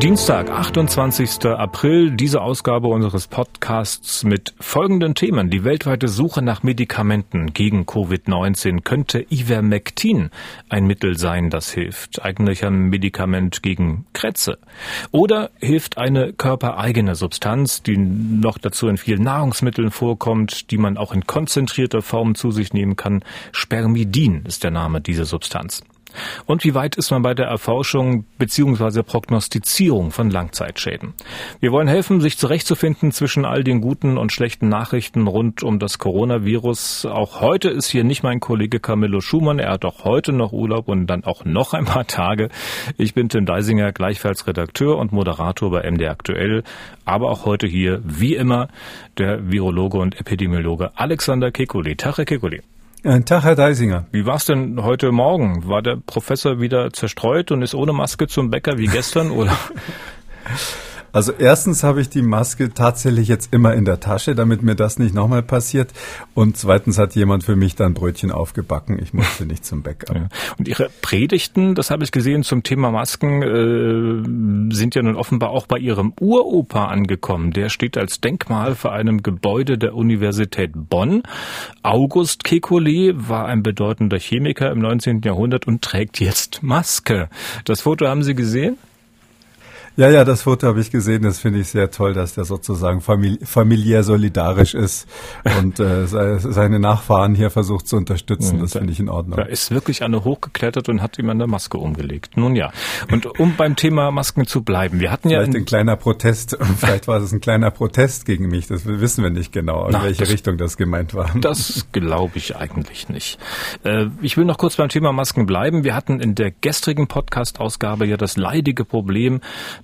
Dienstag, 28. April, diese Ausgabe unseres Podcasts mit folgenden Themen. Die weltweite Suche nach Medikamenten gegen Covid-19 könnte Ivermectin ein Mittel sein, das hilft. Eigentlich ein Medikament gegen Krätze. Oder hilft eine körpereigene Substanz, die noch dazu in vielen Nahrungsmitteln vorkommt, die man auch in konzentrierter Form zu sich nehmen kann. Spermidin ist der Name dieser Substanz. Und wie weit ist man bei der Erforschung bzw. Prognostizierung von Langzeitschäden? Wir wollen helfen, sich zurechtzufinden zwischen all den guten und schlechten Nachrichten rund um das Coronavirus. Auch heute ist hier nicht mein Kollege Camillo Schumann. Er hat auch heute noch Urlaub und dann auch noch ein paar Tage. Ich bin Tim Deisinger, gleichfalls Redakteur und Moderator bei MD Aktuell. Aber auch heute hier, wie immer, der Virologe und Epidemiologe Alexander Kekulé. Tag, Herr Kekulé. Ein Tag, Herr Deisinger. Wie war es denn heute Morgen? War der Professor wieder zerstreut und ist ohne Maske zum Bäcker wie gestern oder? Also erstens habe ich die Maske tatsächlich jetzt immer in der Tasche, damit mir das nicht nochmal passiert. Und zweitens hat jemand für mich dann Brötchen aufgebacken. Ich musste nicht zum Bäcker. Ja. Und Ihre Predigten, das habe ich gesehen zum Thema Masken, äh, sind ja nun offenbar auch bei Ihrem Uropa angekommen. Der steht als Denkmal vor einem Gebäude der Universität Bonn. August Kekulé war ein bedeutender Chemiker im 19. Jahrhundert und trägt jetzt Maske. Das Foto haben Sie gesehen? Ja, ja, das Foto habe ich gesehen. Das finde ich sehr toll, dass der sozusagen famili familiär solidarisch ist und äh, seine Nachfahren hier versucht zu unterstützen. Das finde ich in Ordnung. Da ist wirklich eine hochgeklettert und hat ihm eine Maske umgelegt. Nun ja. Und um beim Thema Masken zu bleiben, wir hatten ja vielleicht ein kleiner Protest. Vielleicht war es ein kleiner Protest gegen mich. Das wissen wir nicht genau, in Na, welche das, Richtung das gemeint war. Das glaube ich eigentlich nicht. Äh, ich will noch kurz beim Thema Masken bleiben. Wir hatten in der gestrigen Podcast-Ausgabe ja das leidige Problem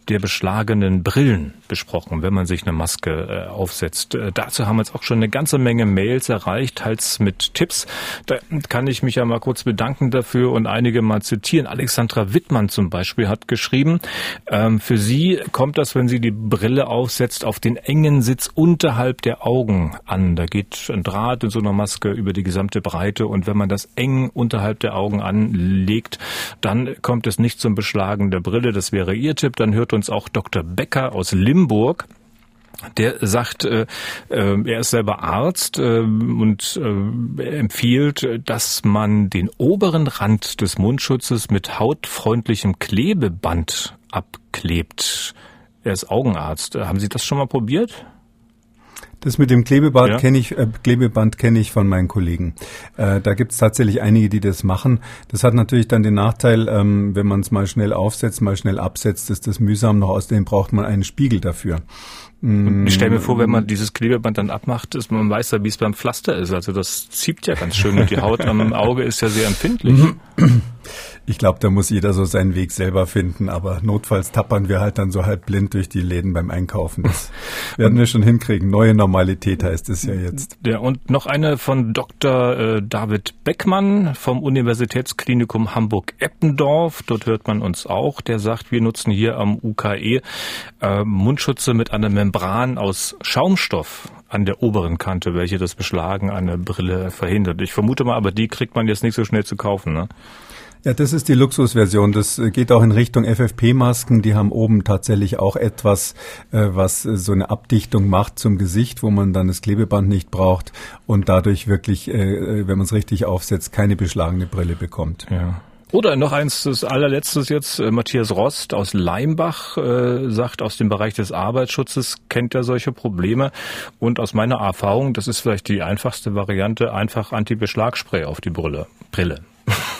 der beschlagenen Brillen besprochen, wenn man sich eine Maske äh, aufsetzt. Äh, dazu haben uns auch schon eine ganze Menge Mails erreicht, teils mit Tipps. Da kann ich mich ja mal kurz bedanken dafür und einige mal zitieren. Alexandra Wittmann zum Beispiel hat geschrieben, ähm, für sie kommt das, wenn sie die Brille aufsetzt, auf den engen Sitz unterhalb der Augen an. Da geht ein Draht in so einer Maske über die gesamte Breite und wenn man das eng unterhalb der Augen anlegt, dann kommt es nicht zum Beschlagen der Brille. Das wäre ihr Tipp. Dann hört uns auch Dr. Becker aus Limburg. Der sagt, äh, äh, er ist selber Arzt äh, und empfiehlt, dass man den oberen Rand des Mundschutzes mit hautfreundlichem Klebeband abklebt. Er ist Augenarzt. Haben Sie das schon mal probiert? Das mit dem Klebeband ja. kenne ich, äh, Klebeband kenne ich von meinen Kollegen. Äh, da gibt es tatsächlich einige, die das machen. Das hat natürlich dann den Nachteil, ähm, wenn man es mal schnell aufsetzt, mal schnell absetzt, ist das mühsam. Noch außerdem braucht man einen Spiegel dafür. Und ich stelle mir vor, wenn man dieses Klebeband dann abmacht, ist man weiß ja, wie es beim Pflaster ist. Also das zieht ja ganz schön und die Haut am Auge ist ja sehr empfindlich. Ich glaube, da muss jeder so seinen Weg selber finden, aber notfalls tappern wir halt dann so halb blind durch die Läden beim Einkaufen. Das werden wir schon hinkriegen. Neue Normalität heißt es ja jetzt. Ja, und noch eine von Dr. Äh, David Beckmann vom Universitätsklinikum Hamburg-Eppendorf. Dort hört man uns auch. Der sagt, wir nutzen hier am UKE äh, Mundschutze mit einer Membran aus Schaumstoff an der oberen Kante, welche das Beschlagen einer Brille verhindert. Ich vermute mal, aber die kriegt man jetzt nicht so schnell zu kaufen, ne? Ja, das ist die Luxusversion. Das äh, geht auch in Richtung FFP-Masken. Die haben oben tatsächlich auch etwas, äh, was äh, so eine Abdichtung macht zum Gesicht, wo man dann das Klebeband nicht braucht und dadurch wirklich, wenn man es richtig aufsetzt, keine beschlagene Brille bekommt. Ja. Oder noch eins, das allerletztes jetzt, Matthias Rost aus Leimbach äh, sagt, aus dem Bereich des Arbeitsschutzes kennt er solche Probleme. Und aus meiner Erfahrung, das ist vielleicht die einfachste Variante, einfach Anti-Beschlagspray auf die Brille. Brille.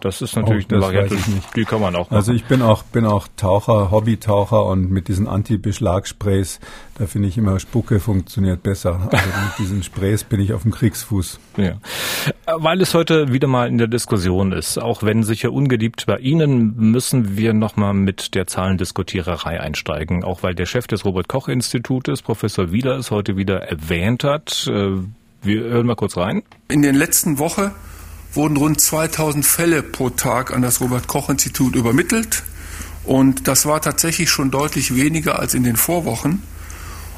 Das ist natürlich oh, eine Variante, die kann man auch machen. Also ich bin auch, bin auch Taucher, Hobbytaucher und mit diesen Anti-Beschlagsprays, da finde ich immer Spucke funktioniert besser. Also mit diesen Sprays bin ich auf dem Kriegsfuß. Ja. Weil es heute wieder mal in der Diskussion ist, auch wenn sicher ungeliebt bei Ihnen, müssen wir nochmal mit der Zahlendiskutiererei einsteigen. Auch weil der Chef des Robert-Koch-Institutes, Professor Wieler, es heute wieder erwähnt hat. Äh, wir hören mal kurz rein. In den letzten Wochen wurden rund 2000 Fälle pro Tag an das Robert Koch Institut übermittelt. Und das war tatsächlich schon deutlich weniger als in den Vorwochen.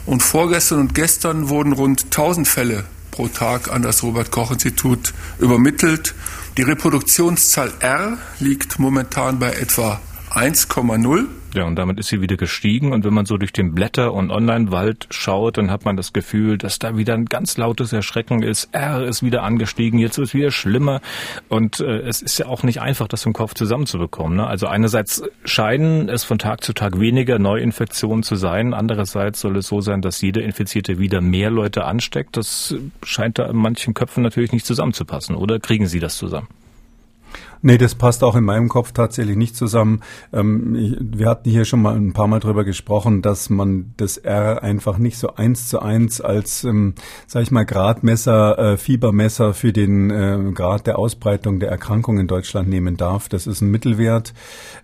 Und vorgestern und gestern wurden rund 1000 Fälle pro Tag an das Robert Koch Institut übermittelt. Die Reproduktionszahl R liegt momentan bei etwa 1,0. Ja, und damit ist sie wieder gestiegen. Und wenn man so durch den Blätter- und Online-Wald schaut, dann hat man das Gefühl, dass da wieder ein ganz lautes Erschrecken ist. R ist wieder angestiegen, jetzt ist es wieder schlimmer. Und äh, es ist ja auch nicht einfach, das im Kopf zusammenzubekommen. Ne? Also einerseits scheinen es von Tag zu Tag weniger Neuinfektionen zu sein. Andererseits soll es so sein, dass jeder Infizierte wieder mehr Leute ansteckt. Das scheint da in manchen Köpfen natürlich nicht zusammenzupassen. Oder kriegen Sie das zusammen? Nee, das passt auch in meinem Kopf tatsächlich nicht zusammen. Ähm, ich, wir hatten hier schon mal ein paar Mal drüber gesprochen, dass man das R einfach nicht so eins zu eins als, ähm, sag ich mal, Gradmesser, äh, Fiebermesser für den äh, Grad der Ausbreitung der Erkrankung in Deutschland nehmen darf. Das ist ein Mittelwert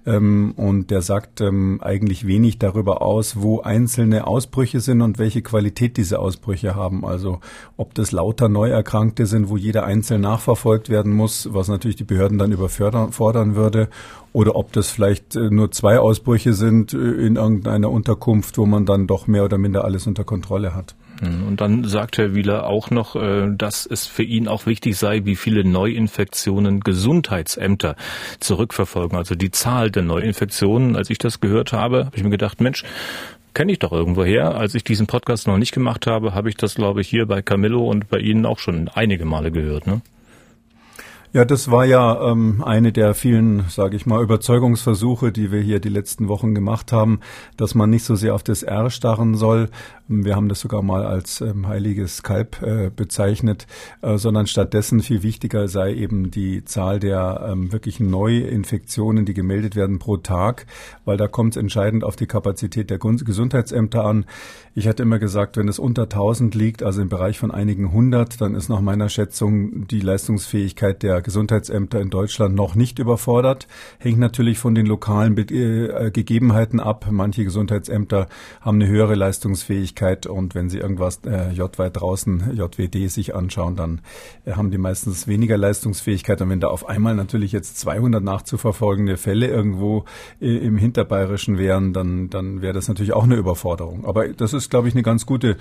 ähm, und der sagt ähm, eigentlich wenig darüber aus, wo einzelne Ausbrüche sind und welche Qualität diese Ausbrüche haben. Also ob das lauter Neuerkrankte sind, wo jeder einzeln nachverfolgt werden muss, was natürlich die Behörden dann über überfordern würde oder ob das vielleicht äh, nur zwei Ausbrüche sind äh, in irgendeiner Unterkunft, wo man dann doch mehr oder minder alles unter Kontrolle hat. Hm, und dann sagt Herr Wieler auch noch, äh, dass es für ihn auch wichtig sei, wie viele Neuinfektionen Gesundheitsämter zurückverfolgen. Also die Zahl der Neuinfektionen, als ich das gehört habe, habe ich mir gedacht, Mensch, kenne ich doch irgendwo her. Als ich diesen Podcast noch nicht gemacht habe, habe ich das, glaube ich, hier bei Camillo und bei Ihnen auch schon einige Male gehört. Ne? Ja, das war ja ähm, eine der vielen, sage ich mal, Überzeugungsversuche, die wir hier die letzten Wochen gemacht haben, dass man nicht so sehr auf das R starren soll. Wir haben das sogar mal als ähm, heiliges Kalb äh, bezeichnet, äh, sondern stattdessen viel wichtiger sei eben die Zahl der ähm, wirklichen Neuinfektionen, die gemeldet werden pro Tag, weil da kommt es entscheidend auf die Kapazität der Gesundheitsämter an. Ich hatte immer gesagt, wenn es unter 1000 liegt, also im Bereich von einigen hundert, dann ist nach meiner Schätzung die Leistungsfähigkeit der Gesundheitsämter in Deutschland noch nicht überfordert. Hängt natürlich von den lokalen äh, Gegebenheiten ab. Manche Gesundheitsämter haben eine höhere Leistungsfähigkeit und wenn sie irgendwas äh, JWeit draußen, JWD sich anschauen, dann äh, haben die meistens weniger Leistungsfähigkeit. Und wenn da auf einmal natürlich jetzt 200 nachzuverfolgende Fälle irgendwo äh, im Hinterbayerischen wären, dann, dann wäre das natürlich auch eine Überforderung. Aber das ist, glaube ich, eine ganz gute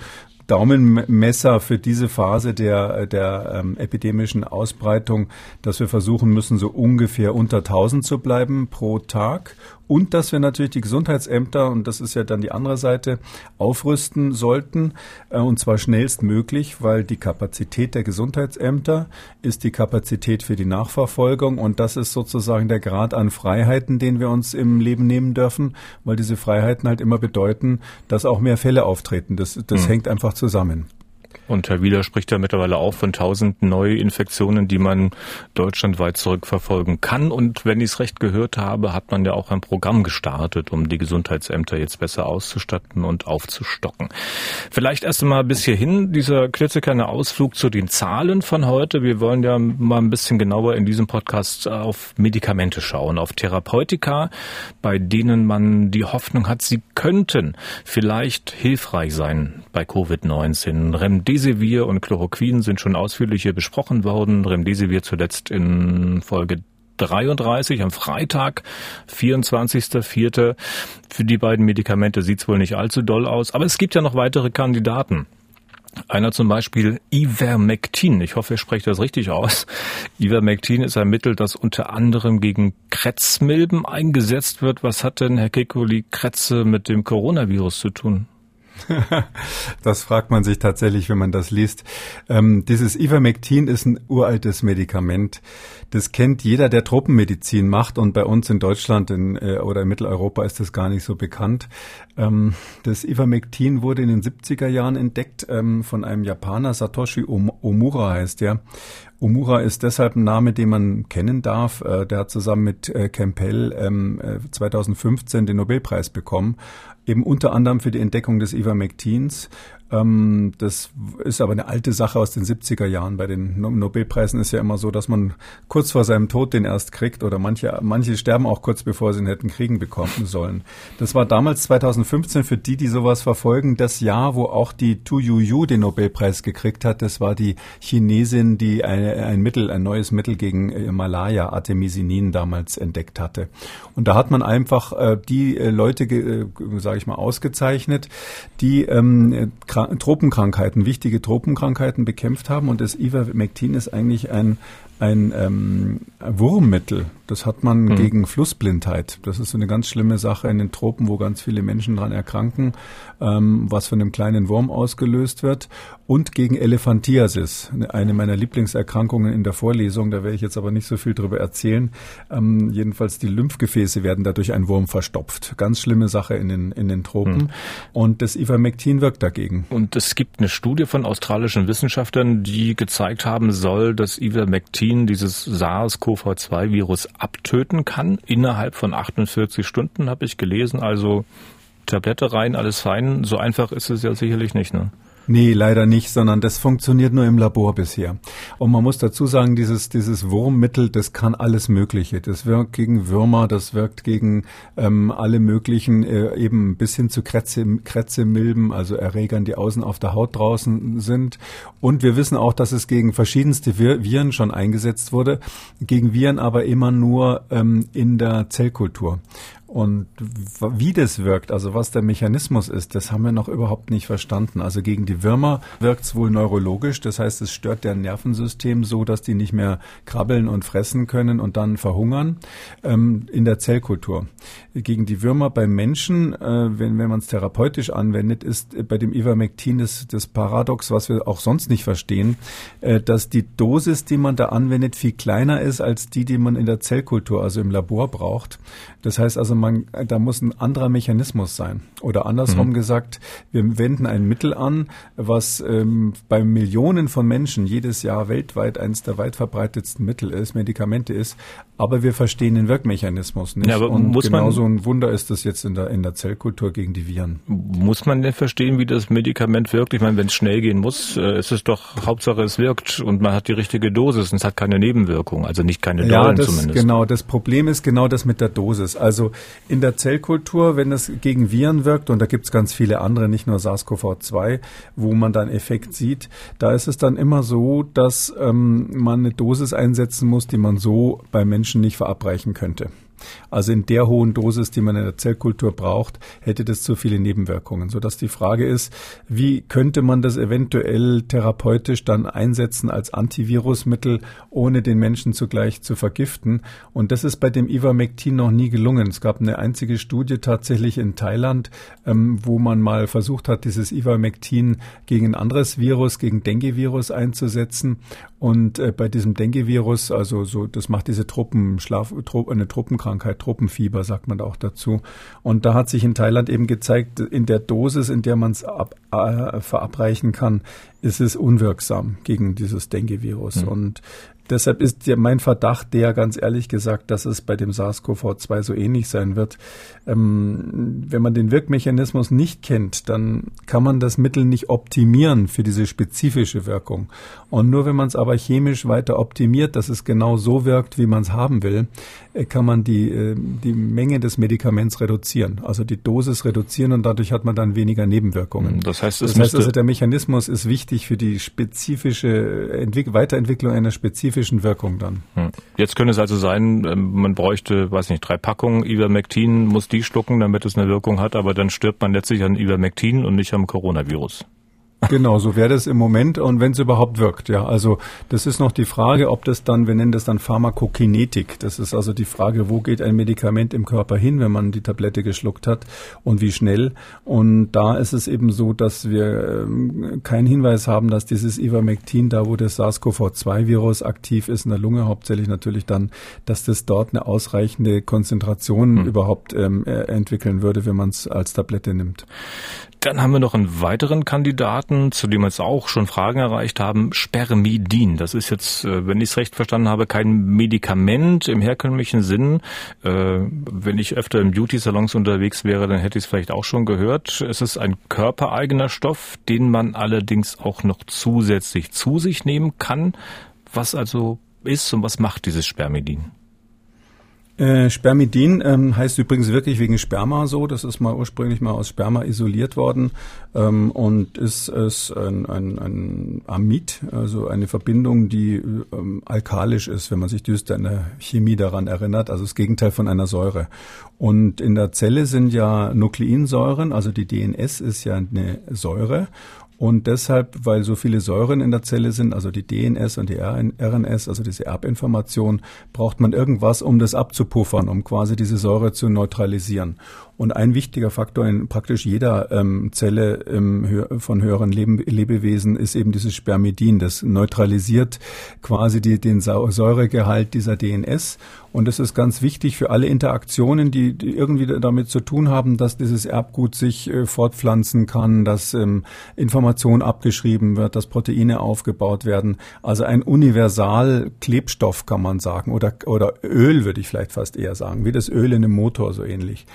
Daumenmesser für diese Phase der, der ähm, epidemischen Ausbreitung, dass wir versuchen müssen, so ungefähr unter 1000 zu bleiben pro Tag und dass wir natürlich die Gesundheitsämter, und das ist ja dann die andere Seite, aufrüsten sollten, äh, und zwar schnellstmöglich, weil die Kapazität der Gesundheitsämter ist die Kapazität für die Nachverfolgung und das ist sozusagen der Grad an Freiheiten, den wir uns im Leben nehmen dürfen, weil diese Freiheiten halt immer bedeuten, dass auch mehr Fälle auftreten. Das, das mhm. hängt einfach zusammen. Und Herr Wieler spricht ja mittlerweile auch von tausend Neuinfektionen, die man deutschlandweit zurückverfolgen kann. Und wenn ich es recht gehört habe, hat man ja auch ein Programm gestartet, um die Gesundheitsämter jetzt besser auszustatten und aufzustocken. Vielleicht erst einmal bis hierhin dieser klitzekleine Ausflug zu den Zahlen von heute. Wir wollen ja mal ein bisschen genauer in diesem Podcast auf Medikamente schauen, auf Therapeutika, bei denen man die Hoffnung hat, sie könnten vielleicht hilfreich sein bei Covid-19. Remdesivir und Chloroquin sind schon ausführlich hier besprochen worden. Remdesivir zuletzt in Folge 33 am Freitag, 24.04. Für die beiden Medikamente sieht's wohl nicht allzu doll aus. Aber es gibt ja noch weitere Kandidaten. Einer zum Beispiel Ivermectin. Ich hoffe, ich spreche das richtig aus. Ivermectin ist ein Mittel, das unter anderem gegen Krebsmilben eingesetzt wird. Was hat denn, Herr Kekuli, Kretze mit dem Coronavirus zu tun? das fragt man sich tatsächlich, wenn man das liest. Ähm, dieses Ivermectin ist ein uraltes Medikament. Das kennt jeder, der Tropenmedizin macht und bei uns in Deutschland in, äh, oder in Mitteleuropa ist das gar nicht so bekannt. Ähm, das Ivermectin wurde in den 70er Jahren entdeckt ähm, von einem Japaner, Satoshi Omura heißt der. Omura ist deshalb ein Name, den man kennen darf. Äh, der hat zusammen mit äh, Campbell ähm, 2015 äh, den Nobelpreis bekommen eben unter anderem für die Entdeckung des Ivermectins. Ähm, das ist aber eine alte Sache aus den 70er Jahren. Bei den Nobelpreisen ist ja immer so, dass man kurz vor seinem Tod den erst kriegt oder manche, manche sterben auch kurz bevor sie ihn hätten kriegen bekommen sollen. Das war damals 2015 für die, die sowas verfolgen, das Jahr, wo auch die Tu Yu den Nobelpreis gekriegt hat. Das war die Chinesin, die eine, ein Mittel, ein neues Mittel gegen äh, Malaria, Artemisinin damals entdeckt hatte. Und da hat man einfach äh, die äh, Leute, äh, sage ich mal, ausgezeichnet, die ähm, Tropenkrankheiten, wichtige Tropenkrankheiten bekämpft haben. Und das Ivermectin ist eigentlich ein ein ähm, Wurmmittel. Das hat man mhm. gegen Flussblindheit. Das ist so eine ganz schlimme Sache in den Tropen, wo ganz viele Menschen dran erkranken, ähm, was von einem kleinen Wurm ausgelöst wird. Und gegen Elephantiasis, eine meiner Lieblingserkrankungen in der Vorlesung. Da werde ich jetzt aber nicht so viel drüber erzählen. Ähm, jedenfalls die Lymphgefäße werden dadurch ein Wurm verstopft. Ganz schlimme Sache in den, in den Tropen. Mhm. Und das Ivermectin wirkt dagegen. Und es gibt eine Studie von australischen Wissenschaftlern, die gezeigt haben soll, dass Ivermectin Ivermectin dieses SARS-CoV-2-Virus abtöten kann. Innerhalb von 48 Stunden habe ich gelesen. Also Tablette rein, alles fein. So einfach ist es ja sicherlich nicht. Ne? Nee, leider nicht, sondern das funktioniert nur im Labor bisher. Und man muss dazu sagen, dieses, dieses Wurmmittel, das kann alles Mögliche. Das wirkt gegen Würmer, das wirkt gegen ähm, alle möglichen, äh, eben bis hin zu Krätze, Krätzemilben, also Erregern, die außen auf der Haut draußen sind. Und wir wissen auch, dass es gegen verschiedenste Viren schon eingesetzt wurde, gegen Viren aber immer nur ähm, in der Zellkultur. Und wie das wirkt, also was der Mechanismus ist, das haben wir noch überhaupt nicht verstanden. Also gegen die Würmer wirkt es wohl neurologisch, das heißt, es stört deren Nervensystem so, dass die nicht mehr krabbeln und fressen können und dann verhungern ähm, in der Zellkultur. Gegen die Würmer beim Menschen, äh, wenn, wenn man es therapeutisch anwendet, ist bei dem Ivermectin das, das Paradox, was wir auch sonst nicht verstehen, äh, dass die Dosis, die man da anwendet, viel kleiner ist als die, die man in der Zellkultur, also im Labor braucht. Das heißt also, man, da muss ein anderer Mechanismus sein. Oder andersrum mhm. gesagt, wir wenden ein Mittel an, was ähm, bei Millionen von Menschen jedes Jahr weltweit eines der weit verbreitetsten Mittel ist, Medikamente ist, aber wir verstehen den Wirkmechanismus nicht. Ja, aber Und muss genauso ein Wunder ist das jetzt in der, in der Zellkultur gegen die Viren. Muss man denn verstehen, wie das Medikament wirkt? Ich meine, wenn es schnell gehen muss, äh, ist es doch Hauptsache es wirkt und man hat die richtige Dosis und es hat keine Nebenwirkung, also nicht keine ja, das, zumindest. Genau, das Problem ist genau das mit der Dosis. Also in der Zellkultur, wenn es gegen Viren wirkt, und da gibt es ganz viele andere, nicht nur SARS-CoV-2, wo man dann Effekt sieht, da ist es dann immer so, dass ähm, man eine Dosis einsetzen muss, die man so bei Menschen nicht verabreichen könnte. Also in der hohen Dosis, die man in der Zellkultur braucht, hätte das zu viele Nebenwirkungen, sodass die Frage ist, wie könnte man das eventuell therapeutisch dann einsetzen als Antivirusmittel, ohne den Menschen zugleich zu vergiften. Und das ist bei dem Ivermectin noch nie gelungen. Es gab eine einzige Studie tatsächlich in Thailand, ähm, wo man mal versucht hat, dieses Ivermectin gegen ein anderes Virus, gegen Dengue-Virus einzusetzen. Und äh, bei diesem Dengue-Virus, also so, das macht diese Tropenschlaf, eine Tropenkrankheit, Tropenfieber sagt man auch dazu. Und da hat sich in Thailand eben gezeigt, in der Dosis, in der man es äh, verabreichen kann, ist es unwirksam gegen dieses Dengue-Virus. Mhm. Und Deshalb ist ja mein Verdacht der, ganz ehrlich gesagt, dass es bei dem SARS-CoV-2 so ähnlich sein wird. Ähm, wenn man den Wirkmechanismus nicht kennt, dann kann man das Mittel nicht optimieren für diese spezifische Wirkung. Und nur wenn man es aber chemisch weiter optimiert, dass es genau so wirkt, wie man es haben will, äh, kann man die, äh, die Menge des Medikaments reduzieren, also die Dosis reduzieren und dadurch hat man dann weniger Nebenwirkungen. Das heißt, es das heißt also, der Mechanismus ist wichtig für die spezifische Entwick Weiterentwicklung einer spezifischen Wirkung dann. Hm. Jetzt könnte es also sein, ähm, man bräuchte, weiß nicht, drei Packungen Ivermectin, muss die schlucken, damit es eine Wirkung hat, aber dann stirbt man letztlich an Ivermectin und nicht am Coronavirus. Genau, so wäre das im Moment und wenn es überhaupt wirkt, ja. Also das ist noch die Frage, ob das dann, wir nennen das dann Pharmakokinetik. Das ist also die Frage, wo geht ein Medikament im Körper hin, wenn man die Tablette geschluckt hat und wie schnell. Und da ist es eben so, dass wir ähm, keinen Hinweis haben, dass dieses Ivermectin, da wo das SARS-CoV-2-Virus aktiv ist, in der Lunge hauptsächlich natürlich dann, dass das dort eine ausreichende Konzentration hm. überhaupt ähm, äh, entwickeln würde, wenn man es als Tablette nimmt. Dann haben wir noch einen weiteren Kandidaten, zu dem jetzt auch schon Fragen erreicht haben, Spermidin. Das ist jetzt, äh, wenn ich es recht verstanden habe, kein Medikament im herkömmlichen Sinn. Äh, wenn ich öfter in Beauty-Salons unterwegs wäre, dann hätte ich es vielleicht auch schon gehört. Es ist ein körpereigener Stoff, den man allerdings auch noch zusätzlich zu sich nehmen kann. Was also ist und was macht dieses Spermidin? Äh, Spermidin ähm, heißt übrigens wirklich wegen Sperma so. Das ist mal ursprünglich mal aus Sperma isoliert worden ähm, und ist, ist ein, ein, ein Amid, also eine Verbindung, die ähm, alkalisch ist, wenn man sich düster in der Chemie daran erinnert, also das Gegenteil von einer Säure. Und in der Zelle sind ja Nukleinsäuren, also die DNS ist ja eine Säure Und deshalb, weil so viele Säuren in der Zelle sind, also die DNS und die RNS, also diese Erbinformation, braucht man irgendwas, um das abzupuffern, um quasi diese Säure zu neutralisieren. Und ein wichtiger Faktor in praktisch jeder ähm, Zelle ähm, von höheren Leben, Lebewesen ist eben dieses Spermidin. Das neutralisiert quasi die, den Säuregehalt dieser DNS. Und das ist ganz wichtig für alle Interaktionen, die, die irgendwie damit zu tun haben, dass dieses Erbgut sich äh, fortpflanzen kann, dass ähm, Information abgeschrieben wird, dass Proteine aufgebaut werden. Also ein Universal-Klebstoff kann man sagen oder, oder Öl würde ich vielleicht fast eher sagen, wie das Öl in einem Motor so ähnlich.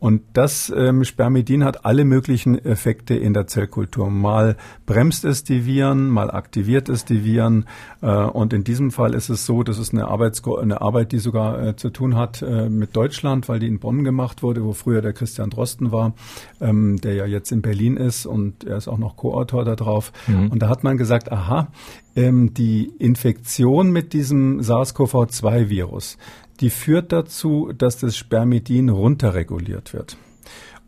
Und das ähm, Spermidin hat alle möglichen Effekte in der Zellkultur. Mal bremst es die Viren, mal aktiviert es die Viren. Äh, und in diesem Fall ist es so, das ist eine, Arbeits eine Arbeit, die sogar äh, zu tun hat äh, mit Deutschland, weil die in Bonn gemacht wurde, wo früher der Christian Drosten war, ähm, der ja jetzt in Berlin ist und er ist auch noch Co-Autor da drauf. Mhm. Und da hat man gesagt, aha, ähm, die Infektion mit diesem SARS-CoV-2-Virus, die führt dazu, dass das Spermidin runterreguliert wird.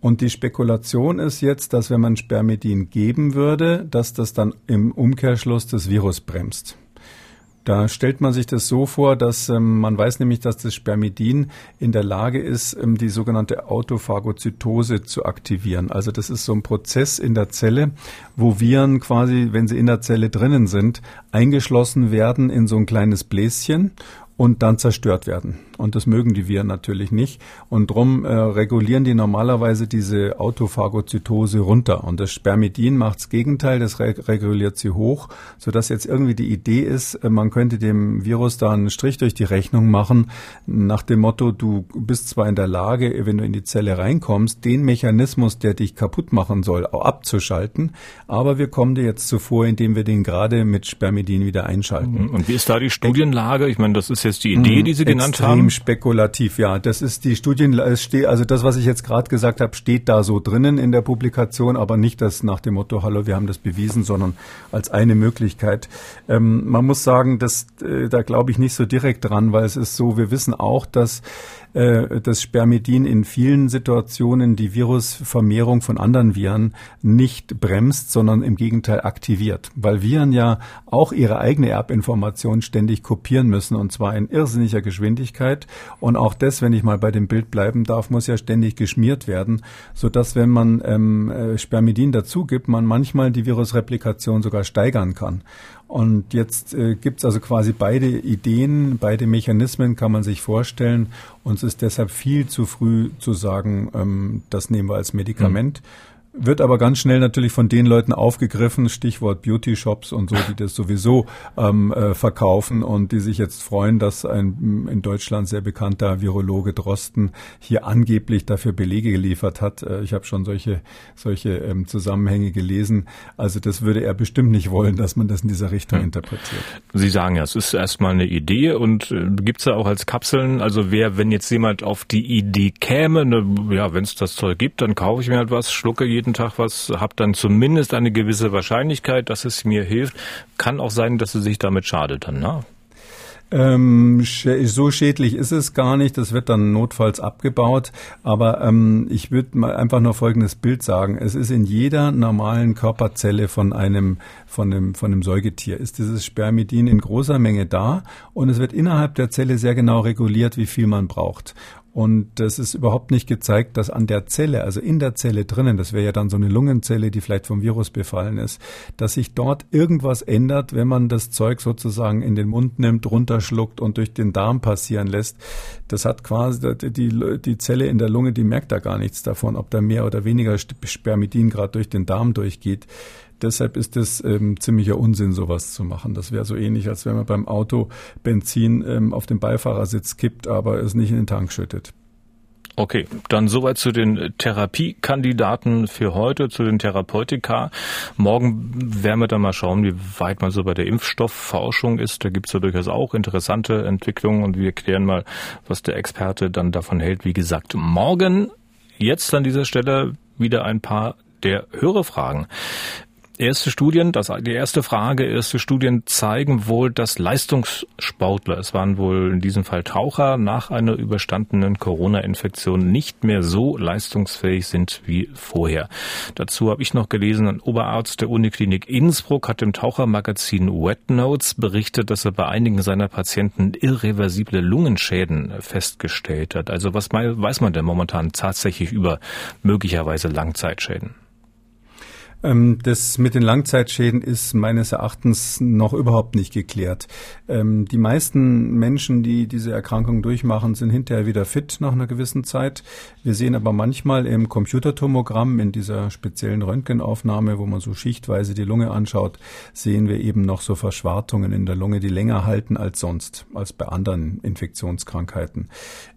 Und die Spekulation ist jetzt, dass wenn man Spermidin geben würde, dass das dann im Umkehrschluss das Virus bremst. Da stellt man sich das so vor, dass ähm, man weiß nämlich, dass das Spermidin in der Lage ist, ähm, die sogenannte Autophagozytose zu aktivieren. Also das ist so ein Prozess in der Zelle, wo Viren quasi, wenn sie in der Zelle drinnen sind, eingeschlossen werden in so ein kleines Bläschen und dann zerstört werden. Und das mögen die Viren natürlich nicht. Und drum äh, regulieren die normalerweise diese Autophagozytose runter. Und das Spermidin macht das Gegenteil, das re reguliert sie hoch, sodass jetzt irgendwie die Idee ist, äh, man könnte dem Virus da einen Strich durch die Rechnung machen, nach dem Motto, du bist zwar in der Lage, wenn du in die Zelle reinkommst, den Mechanismus, der dich kaputt machen soll, abzuschalten, aber wir kommen dir jetzt zuvor, indem wir den gerade mit Spermidin wieder einschalten. Und wie ist da die Studienlage? Ich meine, das ist jetzt die Idee, die Sie genannt haben spekulativ, ja. Das ist die Studien, also das, was ich jetzt gerade gesagt habe, steht da so drinnen in der Publikation, aber nicht das nach dem Motto, hallo, wir haben das bewiesen, sondern als eine Möglichkeit. Ähm, man muss sagen, dass, äh, da glaube ich nicht so direkt dran, weil es ist so, wir wissen auch, dass äh, das Spermidin in vielen Situationen die Virusvermehrung von anderen Viren nicht bremst, sondern im Gegenteil aktiviert. Weil Viren ja auch ihre eigene Erbinformation ständig kopieren müssen und zwar in irrsinniger Geschwindigkeit. Und auch das, wenn ich mal bei dem Bild bleiben darf, muss ja ständig geschmiert werden, so dass wenn man ähm, äh, Spermidin dazu gibt, man manchmal die Virusreplikation sogar steigern kann. Und jetzt äh, gibt es also quasi beide Ideen, beide Mechanismen kann man sich vorstellen. Uns ist deshalb viel zu früh zu sagen, ähm, das nehmen wir als Medikament. Mhm wird aber ganz schnell natürlich von den Leuten aufgegriffen, Stichwort Beauty Shops und so, die das sowieso ähm, äh, verkaufen und die sich jetzt freuen, dass ein in Deutschland sehr bekannter Virologe Drosten hier angeblich dafür Belege geliefert hat. Äh, ich habe schon solche solche ähm, Zusammenhänge gelesen. Also das würde er bestimmt nicht wollen, dass man das in dieser Richtung hm. interpretiert. Sie sagen ja, es ist erstmal eine Idee und äh, gibt's ja auch als Kapseln. Also wer, wenn jetzt jemand auf die Idee käme, ne, ja, wenn es das Zeug gibt, dann kaufe ich mir halt was, schlucke jeden jeden Tag was, habe dann zumindest eine gewisse Wahrscheinlichkeit, dass es mir hilft. Kann auch sein, dass es sich damit schadet dann, ne? Ähm, so schädlich ist es gar nicht. Das wird dann notfalls abgebaut. Aber ähm, ich würde mal einfach nur folgendes Bild sagen. Es ist in jeder normalen Körperzelle von einem, von einem, von einem Säugetier ist dieses Spermidin in großer Menge da und es wird innerhalb der Zelle sehr genau reguliert, wie viel man braucht. Und das ist überhaupt nicht gezeigt, dass an der Zelle, also in der Zelle drinnen, das wäre ja dann so eine Lungenzelle, die vielleicht vom Virus befallen ist, dass sich dort irgendwas ändert, wenn man das Zeug sozusagen in den Mund nimmt, runterschluckt und durch den Darm passieren lässt. Das hat quasi die, die Zelle in der Lunge, die merkt da gar nichts davon, ob da mehr oder weniger Spermidin gerade durch den Darm durchgeht. Deshalb ist es ähm, ziemlicher Unsinn, sowas zu machen. Das wäre so ähnlich, als wenn man beim Auto Benzin ähm, auf den Beifahrersitz kippt, aber es nicht in den Tank schüttet. Okay, dann soweit zu den Therapiekandidaten für heute, zu den Therapeutika. Morgen werden wir dann mal schauen, wie weit man so bei der Impfstoffforschung ist. Da gibt es ja durchaus auch interessante Entwicklungen und wir klären mal, was der Experte dann davon hält. Wie gesagt, morgen, jetzt an dieser Stelle wieder ein paar der Hörerfragen. Erste Studien, das, die erste Frage, erste Studien zeigen wohl, dass Leistungssportler, es waren wohl in diesem Fall Taucher, nach einer überstandenen Corona-Infektion nicht mehr so leistungsfähig sind wie vorher. Dazu habe ich noch gelesen, ein Oberarzt der Uniklinik Innsbruck hat im Tauchermagazin Wet Notes berichtet, dass er bei einigen seiner Patienten irreversible Lungenschäden festgestellt hat. Also was weiß man denn momentan tatsächlich über möglicherweise Langzeitschäden? Ähm, das mit den Langzeitschäden ist meines Erachtens noch überhaupt nicht geklärt. Ähm, die meisten Menschen, die diese Erkrankung durchmachen, sind hinterher wieder fit nach einer gewissen Zeit. Wir sehen aber manchmal im Computertomogramm, in dieser speziellen Röntgenaufnahme, wo man so schichtweise die Lunge anschaut, sehen wir eben noch so Verschwartungen in der Lunge, die länger halten als sonst, als bei anderen Infektionskrankheiten.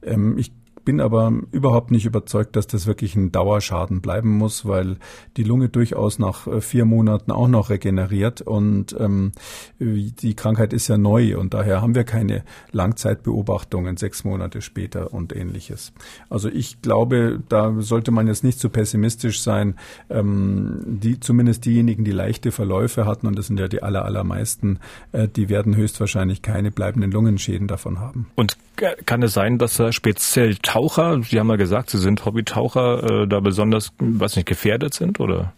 Ähm, ich bin aber überhaupt nicht überzeugt, dass das wirklich ein Dauerschaden bleiben muss, weil die Lunge durchaus nach äh, vier Monaten auch noch regeneriert und ähm, die Krankheit ist ja neu und daher haben wir keine Langzeitbeobachtungen sechs Monate später und ähnliches. Also ich glaube, da sollte man jetzt nicht zu pessimistisch sein. Ähm, die, zumindest diejenigen, die leichte Verläufe hatten, und das sind ja die aller, allermeisten, äh, die werden höchstwahrscheinlich keine bleibenden Lungenschäden davon haben. Und kann es sein, dass er speziell Taucher, Sie haben ja gesagt, Sie sind Hobbytaucher, äh, da besonders, was nicht, gefährdet sind, oder?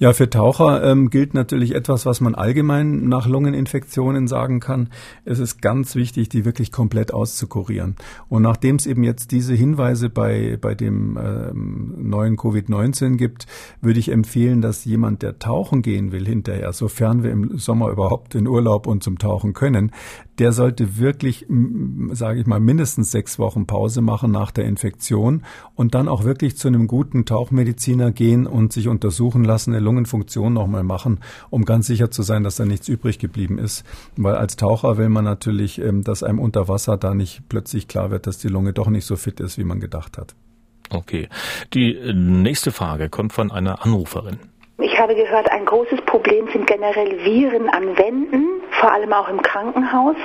Ja, für Taucher ähm, gilt natürlich etwas, was man allgemein nach Lungeninfektionen sagen kann. Es ist ganz wichtig, die wirklich komplett auszukurieren. Und nachdem es eben jetzt diese Hinweise bei, bei dem ähm, neuen Covid-19 gibt, würde ich empfehlen, dass jemand, der tauchen gehen will hinterher, sofern wir im Sommer überhaupt in Urlaub und zum Tauchen können, der sollte wirklich, sage ich mal, mindestens sechs Wochen Pause machen nach der Infektion und dann auch wirklich zu einem guten Tauchmediziner gehen und sich untersuchen lassen, Lungenfunktion nochmal machen, um ganz sicher zu sein, dass da nichts übrig geblieben ist. Weil als Taucher will man natürlich, ähm, dass einem unter Wasser da nicht plötzlich klar wird, dass die Lunge doch nicht so fit ist, wie man gedacht hat. Okay. Die äh, nächste Frage kommt von einer Anruferin. Ich habe gehört, ein großes Problem sind generell Viren an Wänden, vor allem auch im Krankenhaus.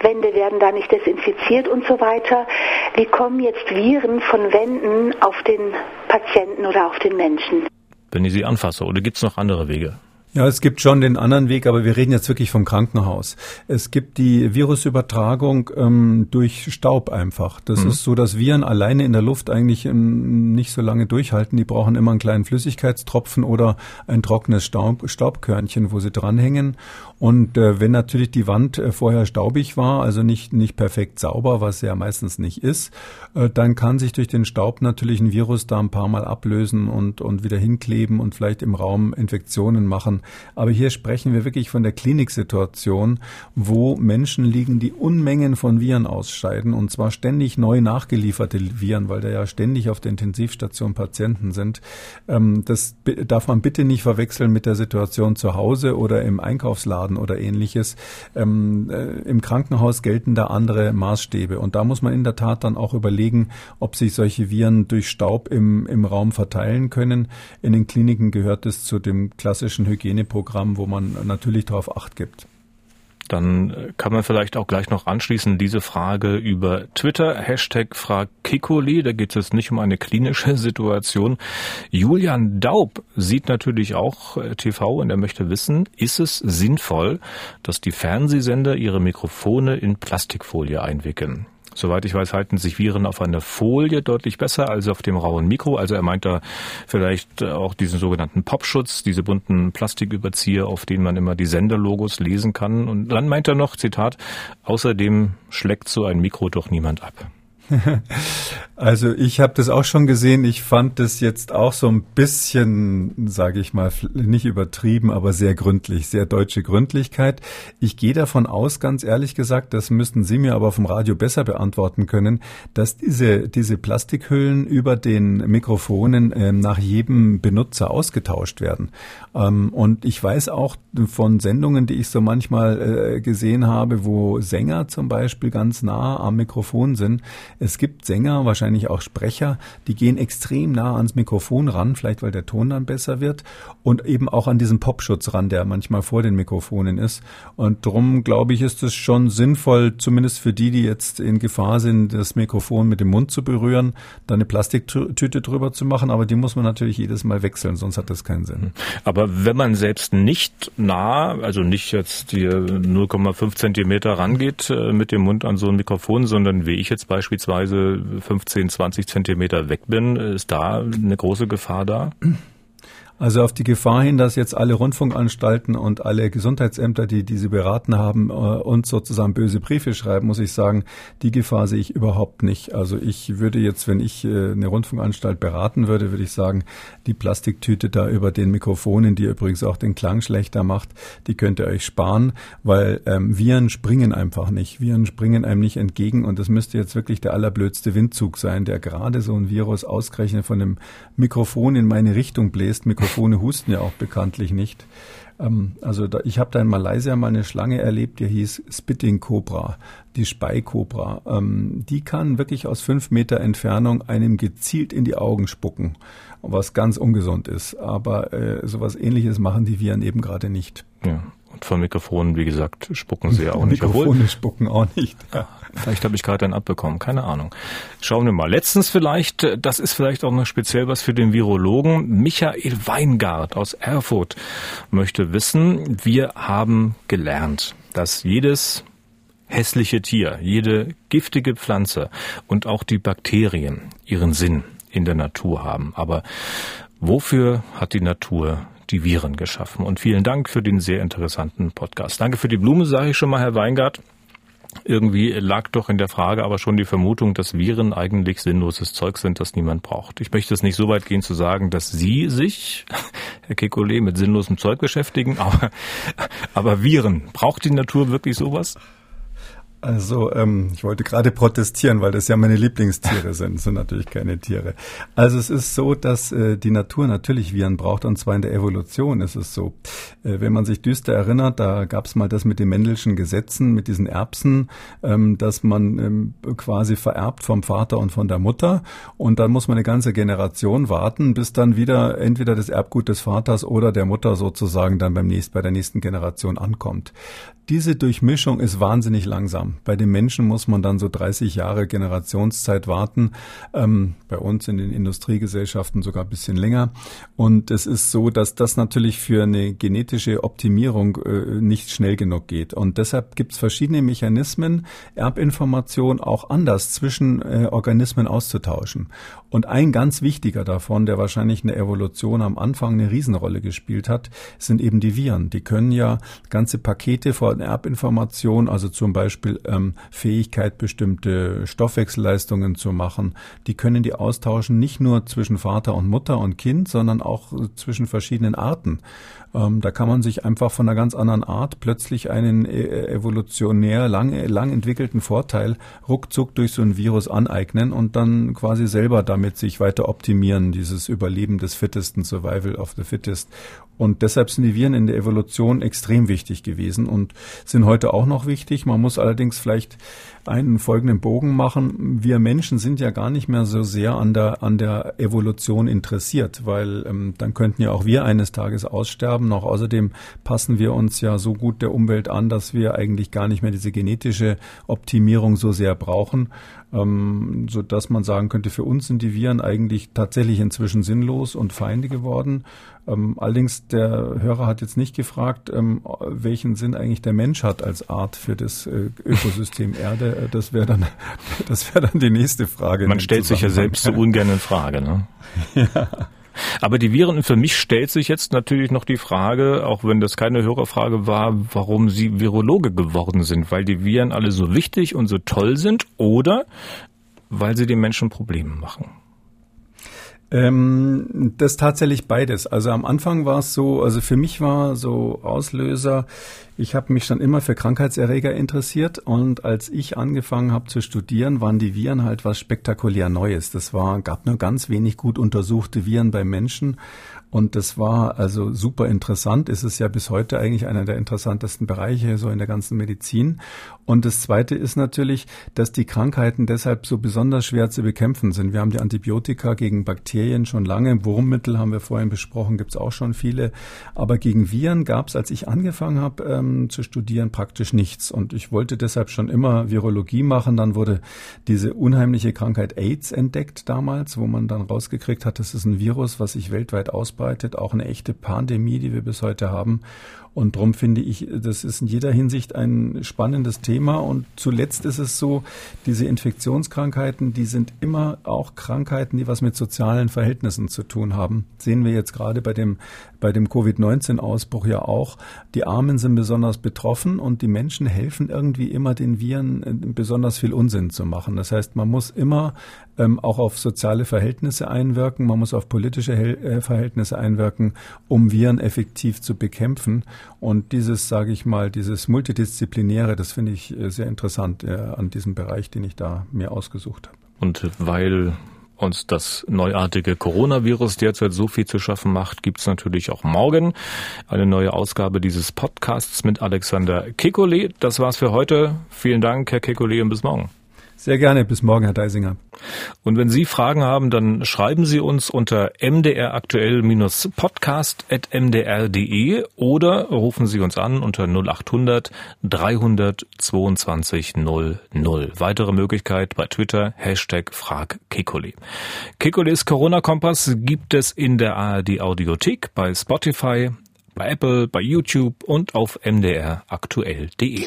Wände werden da nicht desinfiziert und so weiter. Wie kommen jetzt Viren von Wänden auf den Patienten oder auf den Menschen? Wenn ich sie anfasse, oder gibt es noch andere Wege? Ja, es gibt schon den anderen Weg, aber wir reden jetzt wirklich vom Krankenhaus. Es gibt die Virusübertragung ähm, durch Staub einfach. Das mhm. ist so, dass Viren alleine in der Luft eigentlich ähm, nicht so lange durchhalten. Die brauchen immer einen kleinen Flüssigkeitstropfen oder ein trockenes Staub, Staubkörnchen, wo sie dranhängen. Und äh, wenn natürlich die Wand äh, vorher staubig war, also nicht, nicht perfekt sauber, was sie ja meistens nicht ist, äh, dann kann sich durch den Staub natürlich ein Virus da ein paar Mal ablösen und, und wieder hinkleben und vielleicht im Raum Infektionen machen. Aber hier sprechen wir wirklich von der Kliniksituation, wo Menschen liegen, die Unmengen von Viren ausscheiden und zwar ständig neu nachgelieferte Viren, weil da ja ständig auf der Intensivstation Patienten sind. Ähm, das darf man bitte nicht verwechseln mit der Situation zu Hause oder im Einkaufsladen oder ähnliches. Ähm, äh, Im Krankenhaus gelten da andere Maßstäbe und da muss man in der Tat dann auch überlegen, ob sich solche Viren durch Staub im, im Raum verteilen können. In den Kliniken gehört es zu dem klassischen Hygiene Hygieneprogramm, wo man natürlich darauf Acht gibt. Dann äh, kann man vielleicht auch gleich noch anschließen diese Frage über Twitter, Hashtag Kikoli. Da geht es nicht um eine klinische Situation. Julian Daub sieht natürlich auch äh, TV und er möchte wissen, ist es sinnvoll, dass die Fernsehsender ihre Mikrofone in Plastikfolie einwickeln? Soweit ich weiß, halten sich Viren auf einer Folie deutlich besser als auf dem rauen Mikro. Also er meint da vielleicht auch diesen sogenannten Popschutz, diese bunten Plastiküberzieher, auf denen man immer die Senderlogos lesen kann. Und dann meint er noch, Zitat, außerdem schlägt so ein Mikro doch niemand ab. Also ich habe das auch schon gesehen. Ich fand das jetzt auch so ein bisschen, sage ich mal, nicht übertrieben, aber sehr gründlich, sehr deutsche Gründlichkeit. Ich gehe davon aus, ganz ehrlich gesagt, das müssten Sie mir aber vom Radio besser beantworten können, dass diese diese Plastikhüllen über den Mikrofonen äh, nach jedem Benutzer ausgetauscht werden. Ähm, und ich weiß auch von Sendungen, die ich so manchmal äh, gesehen habe, wo Sänger zum Beispiel ganz nah am Mikrofon sind Es gibt Sänger, wahrscheinlich auch Sprecher, die gehen extrem nah ans Mikrofon ran, vielleicht weil der Ton dann besser wird und eben auch an diesen Popschutz ran, der manchmal vor den Mikrofonen ist. Und darum glaube ich, ist es schon sinnvoll, zumindest für die, die jetzt in Gefahr sind, das Mikrofon mit dem Mund zu berühren, da eine Plastiktüte drüber zu machen. Aber die muss man natürlich jedes Mal wechseln, sonst hat das keinen Sinn. Aber wenn man selbst nicht nah, also nicht jetzt die 0,5 Zentimeter rangeht äh, mit dem Mund an so ein Mikrofon, sondern wie ich jetzt beispielsweise 15, 20 Zentimeter weg bin, ist da eine große Gefahr da? Also auf die Gefahr hin, dass jetzt alle Rundfunkanstalten und alle Gesundheitsämter, die diese beraten haben, äh, uns sozusagen böse Briefe schreiben, muss ich sagen, die Gefahr sehe ich überhaupt nicht. Also ich würde jetzt, wenn ich äh, eine Rundfunkanstalt beraten würde, würde ich sagen, die Plastiktüte da über den Mikrofonen, die übrigens auch den Klang schlechter macht, die könnt ihr euch sparen, weil ähm, Viren springen einfach nicht. Viren springen einem nicht entgegen und das müsste jetzt wirklich der allerblödste Windzug sein, der gerade so ein Virus ausgerechnet von dem Mikrofon in meine Richtung bläst. Mikrofon Mikrofone husten ja auch bekanntlich nicht. Ähm, also da, ich habe da in Malaysia mal eine Schlange erlebt, die hieß Spitting Cobra, die Speikobra. Ähm, die kann wirklich aus fünf Meter Entfernung einem gezielt in die Augen spucken, was ganz ungesund ist. Aber äh, sowas ähnliches machen die Viren eben gerade nicht. Ja. Und von Mikrofonen, wie gesagt, spucken sie ja auch nicht. Mikrofone spucken auch nicht. Ja. Vielleicht habe ich gerade einen abbekommen, keine Ahnung. Schauen wir mal. Letztens vielleicht, das ist vielleicht auch noch speziell was für den Virologen. Michael Weingart aus Erfurt möchte wissen, wir haben gelernt, dass jedes hässliche Tier, jede giftige Pflanze und auch die Bakterien ihren Sinn in der Natur haben. Aber wofür hat die Natur die Viren geschaffen. Und vielen Dank für den sehr interessanten Podcast. Danke für die Blume, sage ich schon mal, Herr Weingart. Irgendwie lag doch in der Frage aber schon die Vermutung, dass Viren eigentlich sinnloses Zeug sind, das niemand braucht. Ich möchte es nicht so weit gehen zu sagen, dass Sie sich, Herr Kekulé, mit sinnlosem Zeug beschäftigen, aber, aber Viren, braucht die Natur wirklich sowas? Also ähm, ich wollte gerade protestieren, weil das ja meine Lieblingstiere sind, sind natürlich keine Tiere. Also es ist so, dass äh, die Natur natürlich Viren braucht und zwar in der Evolution ist es so. Äh, wenn man sich düster erinnert, da gab es mal das mit den Mendelschen Gesetzen, mit diesen Erbsen, ähm, dass man ähm, quasi vererbt vom Vater und von der Mutter und dann muss man eine ganze Generation warten, bis dann wieder entweder das Erbgut des Vaters oder der Mutter sozusagen dann beim nächsten, bei der nächsten Generation ankommt. Diese Durchmischung ist wahnsinnig langsam. Bei den Menschen muss man dann so 30 Jahre Generationszeit warten. Ähm, bei uns in den Industriegesellschaften sogar ein bisschen länger. Und es ist so, dass das natürlich für eine genetische Optimierung äh, nicht schnell genug geht. Und deshalb gibt es verschiedene Mechanismen, Erbinformation auch anders zwischen äh, Organismen auszutauschen. Und ein ganz wichtiger davon, der wahrscheinlich in der Evolution am Anfang eine Riesenrolle gespielt hat, sind eben die Viren. Die können ja ganze Pakete vor Erbinformation, also zum Beispiel ähm, Fähigkeit, bestimmte Stoffwechselleistungen zu machen, die können die austauschen, nicht nur zwischen Vater und Mutter und Kind, sondern auch zwischen verschiedenen Arten. Ähm, da kann man sich einfach von einer ganz anderen Art plötzlich einen äh, evolutionär lang, lang entwickelten Vorteil ruckzuck durch so ein Virus aneignen und dann quasi selber damit sich weiter optimieren, dieses Überleben des Fittesten, Survival of the Fittest. Und deshalb sind die Viren in der Evolution extrem wichtig gewesen und sind heute auch noch wichtig. Man muss allerdings vielleicht einen folgenden Bogen machen. Wir Menschen sind ja gar nicht mehr so sehr an der, an der Evolution interessiert, weil ähm, dann könnten ja auch wir eines Tages aussterben. Noch außerdem passen wir uns ja so gut der Umwelt an, dass wir eigentlich gar nicht mehr diese genetische Optimierung so sehr brauchen ähm, so dass man sagen könnte, für uns sind die Viren eigentlich tatsächlich inzwischen sinnlos und Feinde geworden. Ähm, allerdings der Hörer hat jetzt nicht gefragt, ähm, welchen Sinn eigentlich der Mensch hat als Art für das äh, Ökosystem Erde. Äh, das wäre dann, das wäre dann die nächste Frage. Man stellt sich ja selbst so ungern in Frage, ne? ja. Aber die Viren, für mich stellt sich jetzt natürlich noch die Frage, auch wenn das keine Hörerfrage war, warum Sie Virologe geworden sind, weil die Viren alle so wichtig und so toll sind oder weil sie den Menschen Probleme machen. Ähm, das tatsächlich beides. Also am Anfang war es so, also für mich war so Auslöser, Ich habe mich schon immer für Krankheitserreger interessiert und als ich angefangen habe zu studieren, waren die Viren halt was spektakulär Neues. Das war gab nur ganz wenig gut untersuchte Viren bei Menschen und das war also super interessant. Ist es ja bis heute eigentlich einer der interessantesten Bereiche so in der ganzen Medizin. Und das Zweite ist natürlich, dass die Krankheiten deshalb so besonders schwer zu bekämpfen sind. Wir haben die Antibiotika gegen Bakterien schon lange. Wurmmittel haben wir vorhin besprochen, gibt es auch schon viele. Aber gegen Viren gab es, als ich angefangen habe ähm, zu studieren, praktisch nichts. Und ich wollte deshalb schon immer Virologie machen. Dann wurde diese unheimliche Krankheit AIDS entdeckt damals, wo man dann rausgekriegt hat, das ist ein Virus, was sich weltweit ausbreitet ausbreitet, auch eine echte Pandemie, die wir bis heute haben. Und darum finde ich, das ist in jeder Hinsicht ein spannendes Thema. Und zuletzt ist es so, diese Infektionskrankheiten, die sind immer auch Krankheiten, die was mit sozialen Verhältnissen zu tun haben. sehen wir jetzt gerade bei dem, bei dem Covid-19-Ausbruch ja auch. Die Armen sind besonders betroffen und die Menschen helfen irgendwie immer den Viren äh, besonders viel Unsinn zu machen. Das heißt, man muss immer ähm, auch auf soziale Verhältnisse einwirken, man muss auf politische Hel äh, Verhältnisse einwirken, um Viren effektiv zu bekämpfen. Und dieses, sage ich mal, dieses Multidisziplinäre, das finde ich äh, sehr interessant äh, an diesem Bereich, den ich da mir ausgesucht habe. Und weil uns das neuartige Coronavirus derzeit so viel zu schaffen macht, gibt's natürlich auch morgen eine neue Ausgabe dieses Podcasts mit Alexander Kekulé. Das war's für heute. Vielen Dank, Herr Kekulé, und bis morgen. Sehr gerne. Bis morgen, Herr Deisinger. Und wenn Sie Fragen haben, dann schreiben Sie uns unter mdraktuell-podcast.mdr.de oder rufen Sie uns an unter 0800 322 00. Weitere Möglichkeit bei Twitter Hashtag Frag Kekole. Kekules Corona-Kompass gibt es in der ARD Audiothek, bei Spotify, bei Apple, bei YouTube und auf mdraktuell.de.